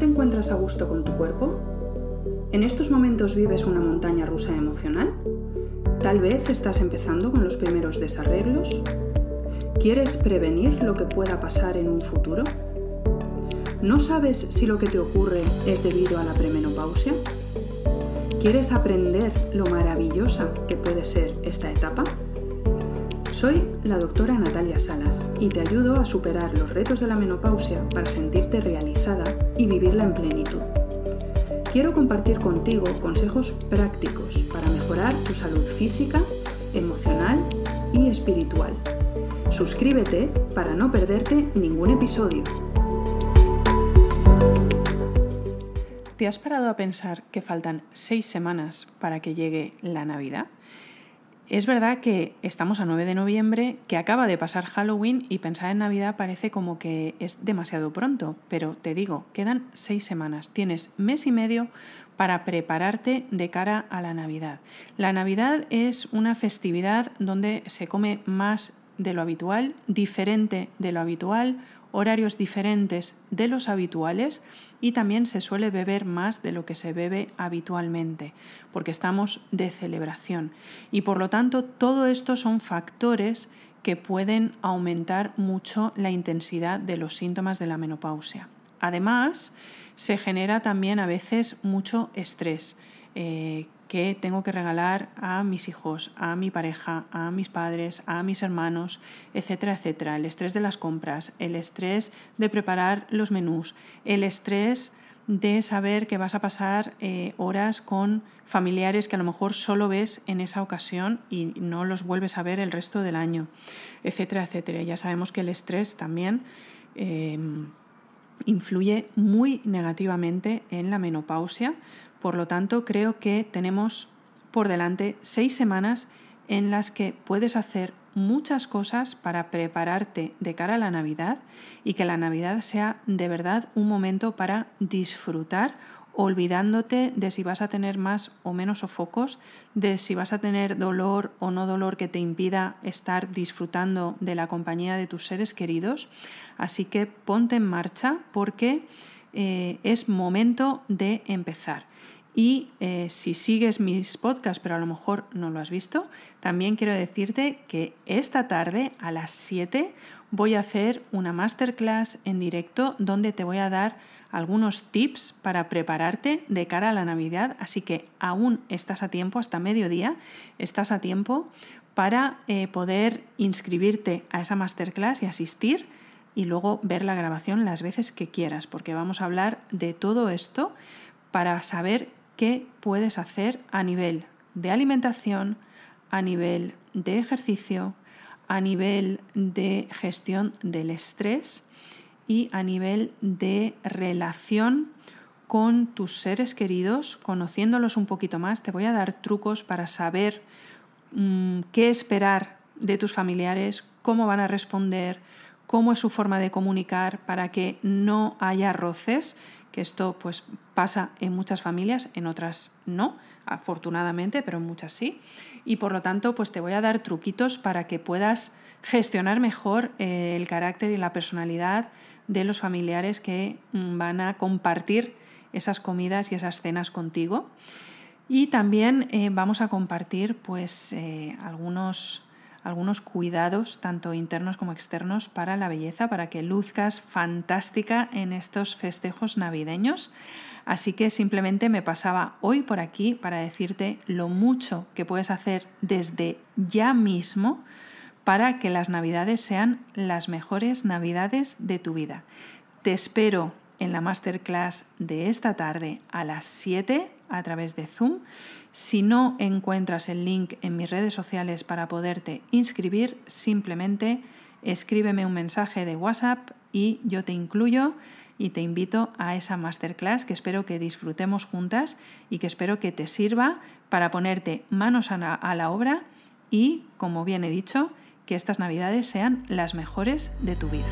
te encuentras a gusto con tu cuerpo? ¿En estos momentos vives una montaña rusa emocional? Tal vez estás empezando con los primeros desarreglos. ¿Quieres prevenir lo que pueda pasar en un futuro? ¿No sabes si lo que te ocurre es debido a la premenopausia? ¿Quieres aprender lo maravillosa que puede ser esta etapa? Soy la doctora Natalia Salas y te ayudo a superar los retos de la menopausia para sentirte realizada y vivirla en plenitud. Quiero compartir contigo consejos prácticos para mejorar tu salud física, emocional y espiritual. Suscríbete para no perderte ningún episodio. ¿Te has parado a pensar que faltan seis semanas para que llegue la Navidad? Es verdad que estamos a 9 de noviembre, que acaba de pasar Halloween y pensar en Navidad parece como que es demasiado pronto, pero te digo, quedan seis semanas, tienes mes y medio para prepararte de cara a la Navidad. La Navidad es una festividad donde se come más de lo habitual, diferente de lo habitual, horarios diferentes de los habituales y también se suele beber más de lo que se bebe habitualmente, porque estamos de celebración. Y por lo tanto, todo esto son factores que pueden aumentar mucho la intensidad de los síntomas de la menopausia. Además, se genera también a veces mucho estrés. Eh, que tengo que regalar a mis hijos, a mi pareja, a mis padres, a mis hermanos, etcétera, etcétera. El estrés de las compras, el estrés de preparar los menús, el estrés de saber que vas a pasar eh, horas con familiares que a lo mejor solo ves en esa ocasión y no los vuelves a ver el resto del año, etcétera, etcétera. Ya sabemos que el estrés también em, influye muy negativamente en la menopausia por lo tanto, creo que tenemos por delante seis semanas en las que puedes hacer muchas cosas para prepararte de cara a la Navidad y que la Navidad sea de verdad un momento para disfrutar olvidándote de si vas a tener más o menos sofocos, de si vas a tener dolor o no dolor que te impida estar disfrutando de la compañía de tus seres queridos. Así que ponte en marcha porque eh, es momento de empezar. Y eh, si sigues mis podcasts, pero a lo mejor no lo has visto, también quiero decirte que esta tarde a las 7 voy a hacer una masterclass en directo donde te voy a dar algunos tips para prepararte de cara a la Navidad. Así que aún estás a tiempo, hasta mediodía, estás a tiempo para eh, poder inscribirte a esa masterclass y asistir y luego ver la grabación las veces que quieras, porque vamos a hablar de todo esto para saber qué puedes hacer a nivel de alimentación, a nivel de ejercicio, a nivel de gestión del estrés y a nivel de relación con tus seres queridos, conociéndolos un poquito más. Te voy a dar trucos para saber mm, qué esperar de tus familiares, cómo van a responder, cómo es su forma de comunicar para que no haya roces que esto pues pasa en muchas familias, en otras no, afortunadamente, pero en muchas sí. Y por lo tanto, pues te voy a dar truquitos para que puedas gestionar mejor eh, el carácter y la personalidad de los familiares que mm, van a compartir esas comidas y esas cenas contigo. Y también eh, vamos a compartir pues eh, algunos algunos cuidados, tanto internos como externos, para la belleza, para que luzcas fantástica en estos festejos navideños. Así que simplemente me pasaba hoy por aquí para decirte lo mucho que puedes hacer desde ya mismo para que las navidades sean las mejores navidades de tu vida. Te espero en la masterclass de esta tarde a las 7 a través de Zoom si no encuentras el link en mis redes sociales para poderte inscribir, simplemente escríbeme un mensaje de WhatsApp y yo te incluyo y te invito a esa masterclass que espero que disfrutemos juntas y que espero que te sirva para ponerte manos a la, a la obra y, como bien he dicho, que estas navidades sean las mejores de tu vida.